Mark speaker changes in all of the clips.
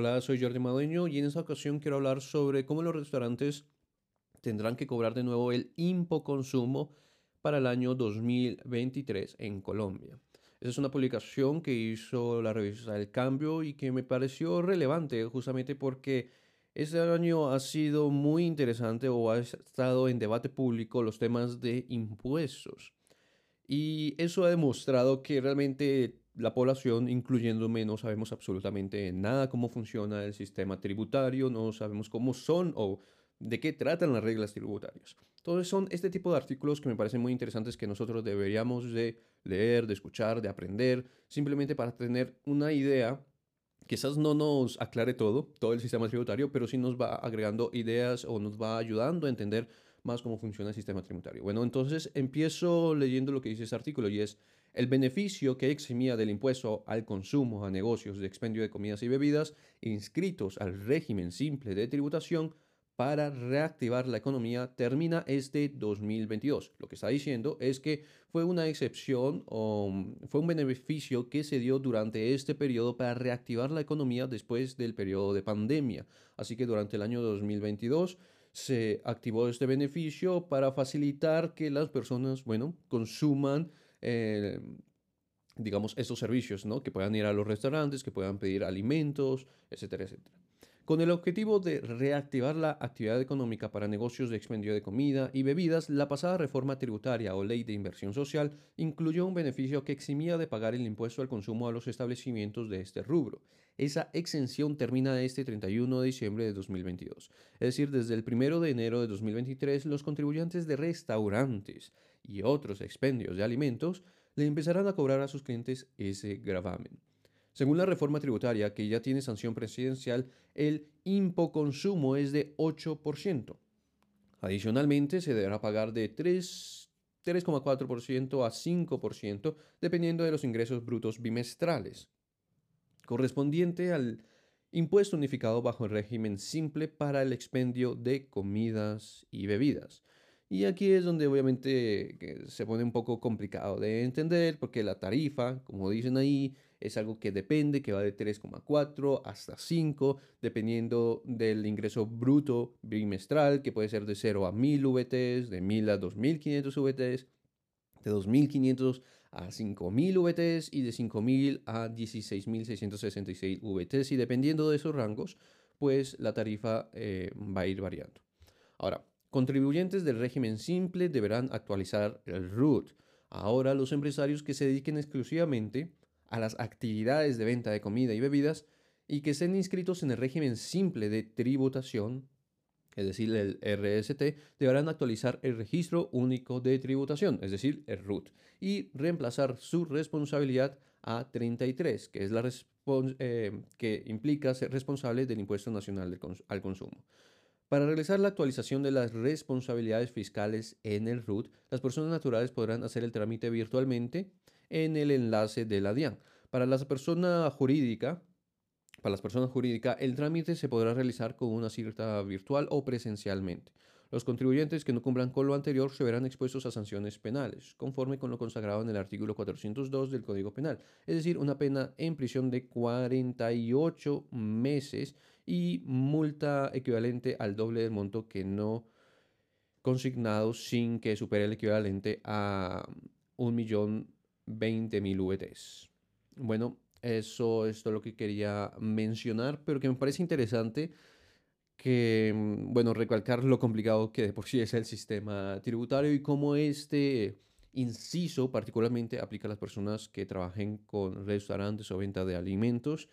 Speaker 1: Hola, soy Jordi Madueño y en esta ocasión quiero hablar sobre cómo los restaurantes tendrán que cobrar de nuevo el consumo para el año 2023 en Colombia. Esa es una publicación que hizo la revista El Cambio y que me pareció relevante justamente porque este año ha sido muy interesante o ha estado en debate público los temas de impuestos. Y eso ha demostrado que realmente la población, incluyéndome, no sabemos absolutamente nada cómo funciona el sistema tributario, no sabemos cómo son o de qué tratan las reglas tributarias. Entonces son este tipo de artículos que me parecen muy interesantes que nosotros deberíamos de leer, de escuchar, de aprender, simplemente para tener una idea. Quizás no nos aclare todo, todo el sistema tributario, pero sí nos va agregando ideas o nos va ayudando a entender más cómo funciona el sistema tributario. Bueno, entonces empiezo leyendo lo que dice este artículo y es el beneficio que eximía del impuesto al consumo a negocios de expendio de comidas y bebidas inscritos al régimen simple de tributación para reactivar la economía termina este 2022. Lo que está diciendo es que fue una excepción o fue un beneficio que se dio durante este periodo para reactivar la economía después del periodo de pandemia. Así que durante el año 2022 se activó este beneficio para facilitar que las personas, bueno, consuman, eh, digamos, estos servicios, ¿no? Que puedan ir a los restaurantes, que puedan pedir alimentos, etcétera, etcétera con el objetivo de reactivar la actividad económica para negocios de expendio de comida y bebidas, la pasada reforma tributaria o ley de inversión social incluyó un beneficio que eximía de pagar el impuesto al consumo a los establecimientos de este rubro. Esa exención termina este 31 de diciembre de 2022. Es decir, desde el 1 de enero de 2023, los contribuyentes de restaurantes y otros expendios de alimentos le empezarán a cobrar a sus clientes ese gravamen. Según la reforma tributaria, que ya tiene sanción presidencial, el impoconsumo es de 8%. Adicionalmente, se deberá pagar de 3,4% a 5%, dependiendo de los ingresos brutos bimestrales, correspondiente al impuesto unificado bajo el régimen simple para el expendio de comidas y bebidas. Y aquí es donde obviamente se pone un poco complicado de entender porque la tarifa, como dicen ahí, es algo que depende, que va de 3,4 hasta 5, dependiendo del ingreso bruto bimestral, que puede ser de 0 a 1000 VTs, de 1000 a 2500 VTs, de 2500 a 5000 VTs y de 5000 a 16666 VTs. Y dependiendo de esos rangos, pues la tarifa eh, va a ir variando. Ahora, Contribuyentes del régimen simple deberán actualizar el RUT. Ahora los empresarios que se dediquen exclusivamente a las actividades de venta de comida y bebidas y que estén inscritos en el régimen simple de tributación, es decir, el RST, deberán actualizar el registro único de tributación, es decir, el RUT, y reemplazar su responsabilidad a 33, que es la eh, que implica ser responsable del impuesto nacional al consumo. Para realizar la actualización de las responsabilidades fiscales en el RUT, las personas naturales podrán hacer el trámite virtualmente en el enlace de la DIAN. Para las personas jurídica, para las personas jurídicas, el trámite se podrá realizar con una cita virtual o presencialmente. Los contribuyentes que no cumplan con lo anterior se verán expuestos a sanciones penales, conforme con lo consagrado en el artículo 402 del Código Penal, es decir, una pena en prisión de 48 meses y multa equivalente al doble del monto que no consignado sin que supere el equivalente a 1.020.000 VTs. Bueno, eso es todo lo que quería mencionar, pero que me parece interesante que, mm, bueno, recalcar lo complicado que de por sí es el sistema tributario y cómo este inciso particularmente aplica a las personas que trabajen con restaurantes o venta de alimentos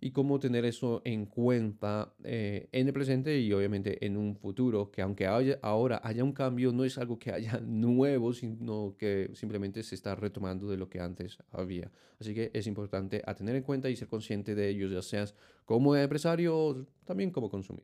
Speaker 1: y cómo tener eso en cuenta eh, en el presente y obviamente en un futuro, que aunque ahora haya un cambio, no es algo que haya nuevo, sino que simplemente se está retomando de lo que antes había. Así que es importante a tener en cuenta y ser consciente de ellos, ya seas como empresario también como consumidor.